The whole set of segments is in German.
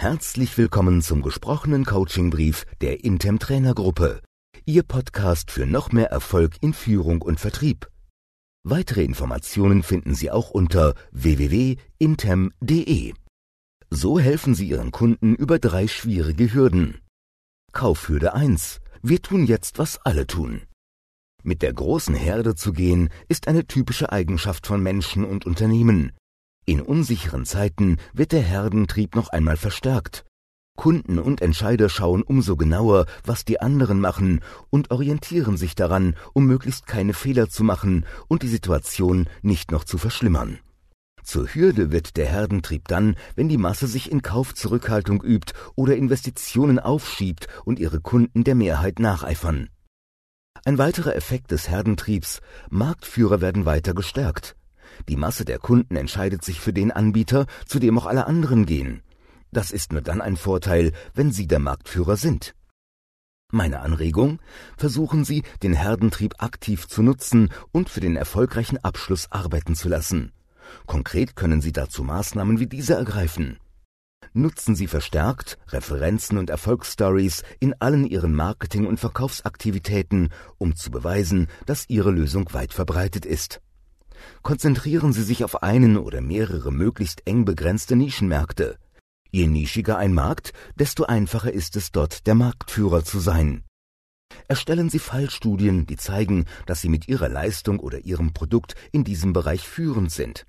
Herzlich willkommen zum gesprochenen Coachingbrief der Intem Trainergruppe. Ihr Podcast für noch mehr Erfolg in Führung und Vertrieb. Weitere Informationen finden Sie auch unter www.intem.de. So helfen Sie Ihren Kunden über drei schwierige Hürden. Kaufhürde 1. Wir tun jetzt, was alle tun. Mit der großen Herde zu gehen, ist eine typische Eigenschaft von Menschen und Unternehmen. In unsicheren Zeiten wird der Herdentrieb noch einmal verstärkt. Kunden und Entscheider schauen umso genauer, was die anderen machen und orientieren sich daran, um möglichst keine Fehler zu machen und die Situation nicht noch zu verschlimmern. Zur Hürde wird der Herdentrieb dann, wenn die Masse sich in Kaufzurückhaltung übt oder Investitionen aufschiebt und ihre Kunden der Mehrheit nacheifern. Ein weiterer Effekt des Herdentriebs Marktführer werden weiter gestärkt. Die Masse der Kunden entscheidet sich für den Anbieter, zu dem auch alle anderen gehen. Das ist nur dann ein Vorteil, wenn Sie der Marktführer sind. Meine Anregung? Versuchen Sie, den Herdentrieb aktiv zu nutzen und für den erfolgreichen Abschluss arbeiten zu lassen. Konkret können Sie dazu Maßnahmen wie diese ergreifen. Nutzen Sie verstärkt Referenzen und Erfolgsstories in allen Ihren Marketing- und Verkaufsaktivitäten, um zu beweisen, dass Ihre Lösung weit verbreitet ist. Konzentrieren Sie sich auf einen oder mehrere möglichst eng begrenzte Nischenmärkte. Je nischiger ein Markt, desto einfacher ist es dort, der Marktführer zu sein. Erstellen Sie Fallstudien, die zeigen, dass Sie mit Ihrer Leistung oder Ihrem Produkt in diesem Bereich führend sind.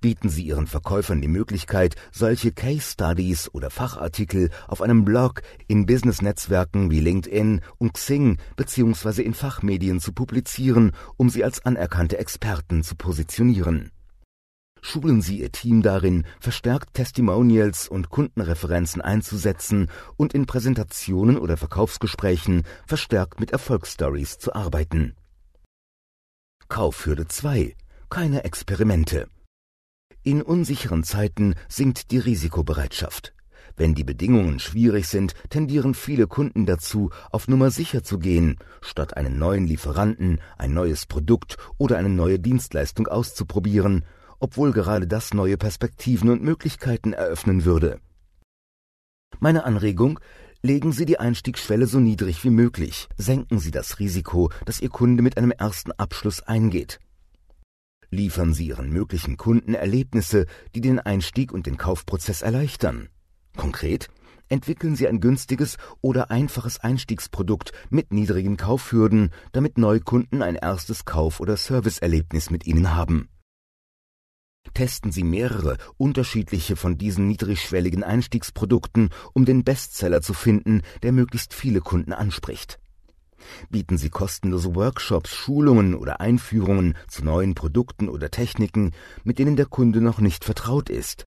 Bieten Sie Ihren Verkäufern die Möglichkeit, solche Case Studies oder Fachartikel auf einem Blog, in Business-Netzwerken wie LinkedIn und Xing bzw. in Fachmedien zu publizieren, um sie als anerkannte Experten zu positionieren. Schulen Sie Ihr Team darin, verstärkt Testimonials und Kundenreferenzen einzusetzen und in Präsentationen oder Verkaufsgesprächen verstärkt mit Erfolgsstories zu arbeiten. Kaufhürde 2. Keine Experimente. In unsicheren Zeiten sinkt die Risikobereitschaft. Wenn die Bedingungen schwierig sind, tendieren viele Kunden dazu, auf Nummer sicher zu gehen, statt einen neuen Lieferanten, ein neues Produkt oder eine neue Dienstleistung auszuprobieren, obwohl gerade das neue Perspektiven und Möglichkeiten eröffnen würde. Meine Anregung, legen Sie die Einstiegsschwelle so niedrig wie möglich, senken Sie das Risiko, dass Ihr Kunde mit einem ersten Abschluss eingeht. Liefern Sie Ihren möglichen Kunden Erlebnisse, die den Einstieg und den Kaufprozess erleichtern. Konkret entwickeln Sie ein günstiges oder einfaches Einstiegsprodukt mit niedrigen Kaufhürden, damit Neukunden ein erstes Kauf- oder Serviceerlebnis mit Ihnen haben. Testen Sie mehrere unterschiedliche von diesen niedrigschwelligen Einstiegsprodukten, um den Bestseller zu finden, der möglichst viele Kunden anspricht. Bieten Sie kostenlose Workshops, Schulungen oder Einführungen zu neuen Produkten oder Techniken, mit denen der Kunde noch nicht vertraut ist.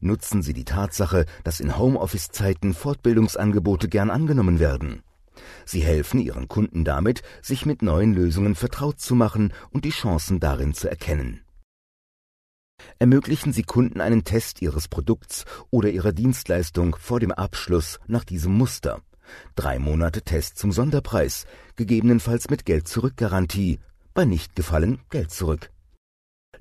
Nutzen Sie die Tatsache, dass in Homeoffice-Zeiten Fortbildungsangebote gern angenommen werden. Sie helfen Ihren Kunden damit, sich mit neuen Lösungen vertraut zu machen und die Chancen darin zu erkennen. Ermöglichen Sie Kunden einen Test Ihres Produkts oder Ihrer Dienstleistung vor dem Abschluss nach diesem Muster. Drei Monate Test zum Sonderpreis, gegebenenfalls mit Geld-Zurück-Garantie. Bei Nichtgefallen Geld zurück.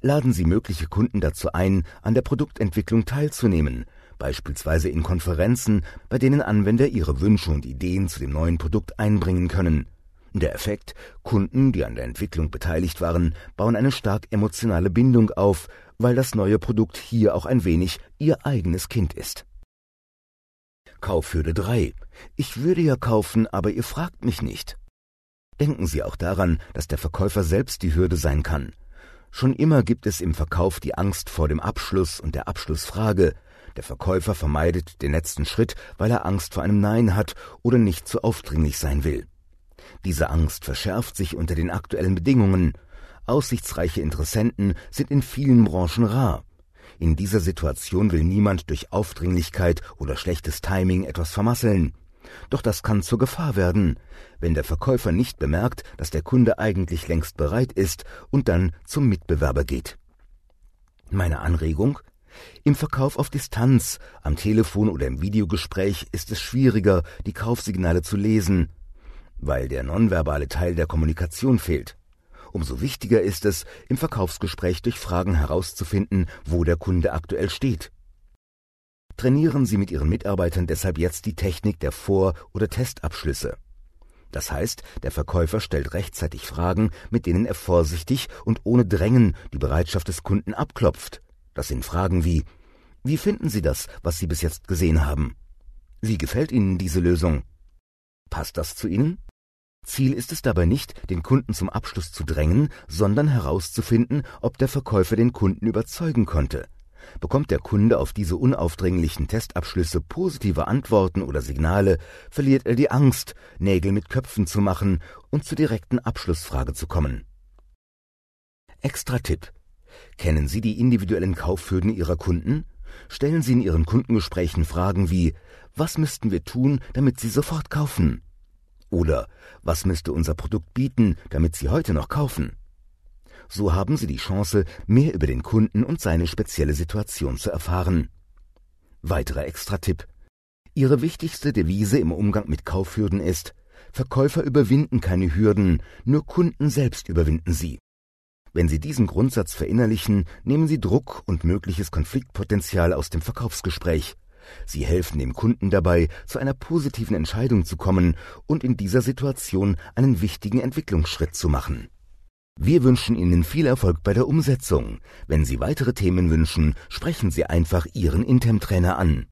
Laden Sie mögliche Kunden dazu ein, an der Produktentwicklung teilzunehmen, beispielsweise in Konferenzen, bei denen Anwender ihre Wünsche und Ideen zu dem neuen Produkt einbringen können. Der Effekt, Kunden, die an der Entwicklung beteiligt waren, bauen eine stark emotionale Bindung auf, weil das neue Produkt hier auch ein wenig ihr eigenes Kind ist. Kaufhürde 3. Ich würde ja kaufen, aber ihr fragt mich nicht. Denken Sie auch daran, dass der Verkäufer selbst die Hürde sein kann. Schon immer gibt es im Verkauf die Angst vor dem Abschluss und der Abschlussfrage. Der Verkäufer vermeidet den letzten Schritt, weil er Angst vor einem Nein hat oder nicht zu aufdringlich sein will. Diese Angst verschärft sich unter den aktuellen Bedingungen. Aussichtsreiche Interessenten sind in vielen Branchen rar. In dieser Situation will niemand durch Aufdringlichkeit oder schlechtes Timing etwas vermasseln. Doch das kann zur Gefahr werden, wenn der Verkäufer nicht bemerkt, dass der Kunde eigentlich längst bereit ist und dann zum Mitbewerber geht. Meine Anregung? Im Verkauf auf Distanz, am Telefon oder im Videogespräch ist es schwieriger, die Kaufsignale zu lesen, weil der nonverbale Teil der Kommunikation fehlt. Umso wichtiger ist es, im Verkaufsgespräch durch Fragen herauszufinden, wo der Kunde aktuell steht. trainieren Sie mit Ihren Mitarbeitern deshalb jetzt die Technik der Vor- oder Testabschlüsse. Das heißt, der Verkäufer stellt rechtzeitig Fragen, mit denen er vorsichtig und ohne Drängen die Bereitschaft des Kunden abklopft. Das sind Fragen wie Wie finden Sie das, was Sie bis jetzt gesehen haben? Wie gefällt Ihnen diese Lösung? Passt das zu Ihnen? Ziel ist es dabei nicht, den Kunden zum Abschluss zu drängen, sondern herauszufinden, ob der Verkäufer den Kunden überzeugen konnte. Bekommt der Kunde auf diese unaufdringlichen Testabschlüsse positive Antworten oder Signale, verliert er die Angst, Nägel mit Köpfen zu machen und zur direkten Abschlussfrage zu kommen. Extra Tipp. Kennen Sie die individuellen Kaufhürden Ihrer Kunden? Stellen Sie in Ihren Kundengesprächen Fragen wie Was müssten wir tun, damit Sie sofort kaufen? Oder was müsste unser Produkt bieten, damit Sie heute noch kaufen? So haben Sie die Chance, mehr über den Kunden und seine spezielle Situation zu erfahren. Weiterer Extra-Tipp. Ihre wichtigste Devise im Umgang mit Kaufhürden ist, Verkäufer überwinden keine Hürden, nur Kunden selbst überwinden sie. Wenn Sie diesen Grundsatz verinnerlichen, nehmen Sie Druck und mögliches Konfliktpotenzial aus dem Verkaufsgespräch. Sie helfen dem Kunden dabei, zu einer positiven Entscheidung zu kommen und in dieser Situation einen wichtigen Entwicklungsschritt zu machen. Wir wünschen Ihnen viel Erfolg bei der Umsetzung. Wenn Sie weitere Themen wünschen, sprechen Sie einfach Ihren Intem-Trainer an.